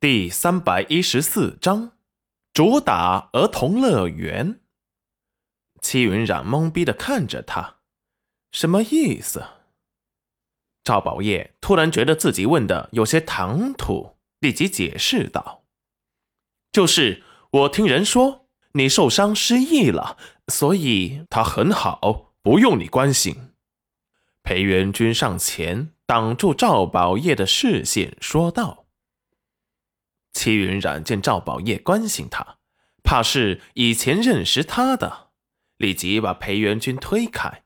第三百一十四章，主打儿童乐园。戚云染懵逼的看着他，什么意思？赵宝业突然觉得自己问的有些唐突，立即解释道：“就是我听人说你受伤失忆了，所以他很好，不用你关心。”裴元君上前挡住赵宝业的视线，说道。戚云染见赵宝业关心他，怕是以前认识他的，立即把裴元君推开。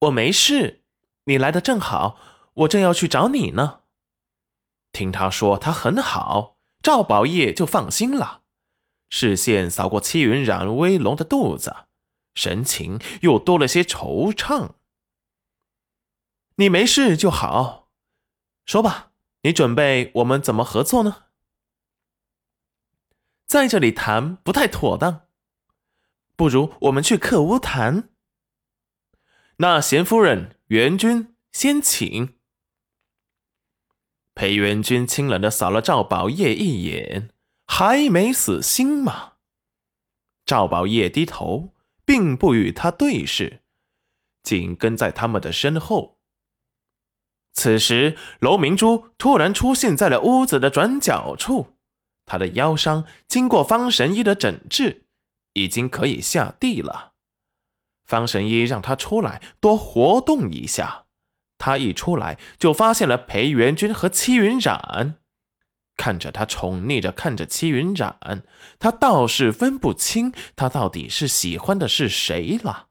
我没事，你来的正好，我正要去找你呢。听他说他很好，赵宝业就放心了，视线扫过戚云染威龙的肚子，神情又多了些惆怅。你没事就好，说吧，你准备我们怎么合作呢？在这里谈不太妥当，不如我们去客屋谈。那贤夫人元君先请。裴元君清冷的扫了赵宝业一眼，还没死心吗？赵宝业低头，并不与他对视，紧跟在他们的身后。此时，楼明珠突然出现在了屋子的转角处。他的腰伤经过方神医的诊治，已经可以下地了。方神医让他出来多活动一下。他一出来就发现了裴元君和戚云染，看着他宠溺着看着戚云染，他倒是分不清他到底是喜欢的是谁了。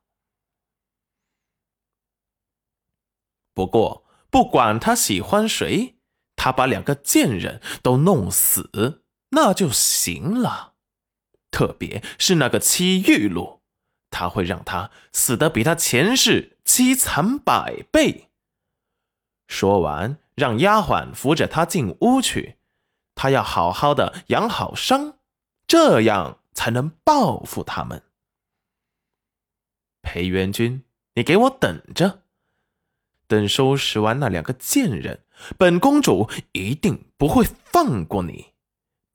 不过不管他喜欢谁，他把两个贱人都弄死。那就行了，特别是那个戚玉露，他会让他死的比他前世凄惨百倍。说完，让丫鬟扶着他进屋去，他要好好的养好伤，这样才能报复他们。裴元君，你给我等着，等收拾完那两个贱人，本公主一定不会放过你。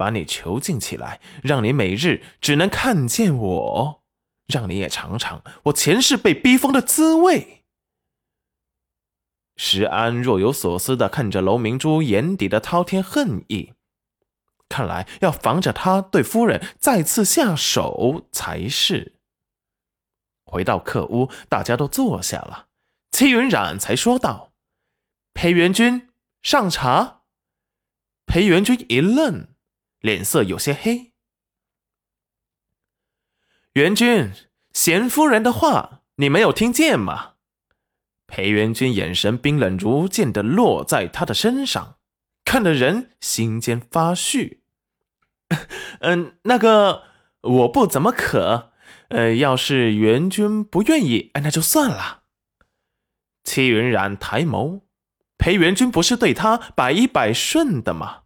把你囚禁起来，让你每日只能看见我，让你也尝尝我前世被逼疯的滋味。石安若有所思的看着楼明珠眼底的滔天恨意，看来要防着他对夫人再次下手才是。回到客屋，大家都坐下了，戚云染才说道：“裴元君上茶。”裴元君一愣。脸色有些黑。元君，贤夫人的话你没有听见吗？裴元君眼神冰冷如剑的落在他的身上，看得人心间发虚。嗯，那个我不怎么渴，呃，要是元君不愿意，那就算了。戚云染抬眸，裴元君不是对他百依百顺的吗？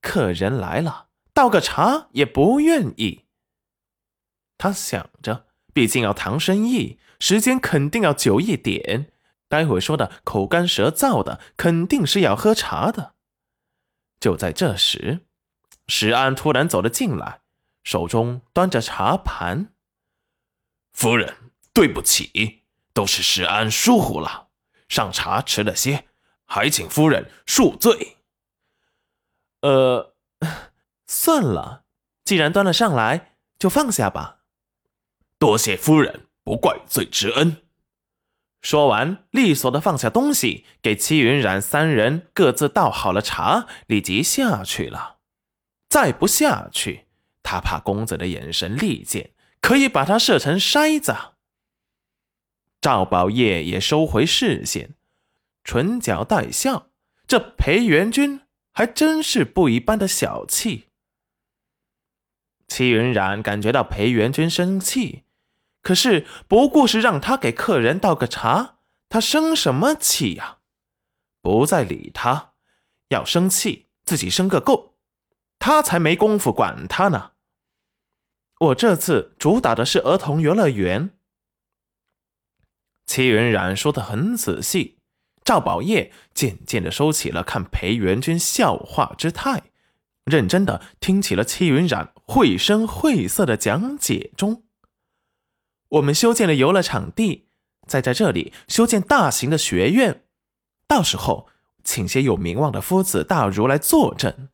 客人来了，倒个茶也不愿意。他想着，毕竟要谈生意，时间肯定要久一点。待会说的口干舌燥的，肯定是要喝茶的。就在这时，石安突然走了进来，手中端着茶盘。夫人，对不起，都是石安疏忽了，上茶迟了些，还请夫人恕罪。呃，算了，既然端了上来，就放下吧。多谢夫人不怪罪之恩。说完，利索的放下东西，给戚云染三人各自倒好了茶，立即下去了。再不下去，他怕公子的眼神利剑可以把他射成筛子。赵宝业也收回视线，唇角带笑。这裴元君。还真是不一般的小气。戚云染感觉到裴元君生气，可是不过是让他给客人倒个茶，他生什么气呀？不再理他，要生气自己生个够，他才没工夫管他呢。我这次主打的是儿童游乐园。戚云染说的很仔细。赵宝业渐渐的收起了看裴元君笑话之态，认真的听起了戚云染绘声绘色的讲解中。我们修建了游乐场地，再在这里修建大型的学院，到时候请些有名望的夫子大儒来坐镇。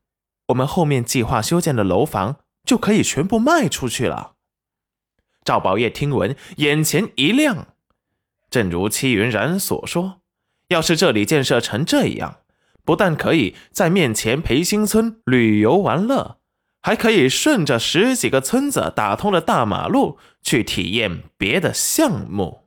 我们后面计划修建的楼房就可以全部卖出去了。赵宝业听闻，眼前一亮。正如戚云染所说，要是这里建设成这样，不但可以在面前培新村旅游玩乐，还可以顺着十几个村子打通的大马路去体验别的项目。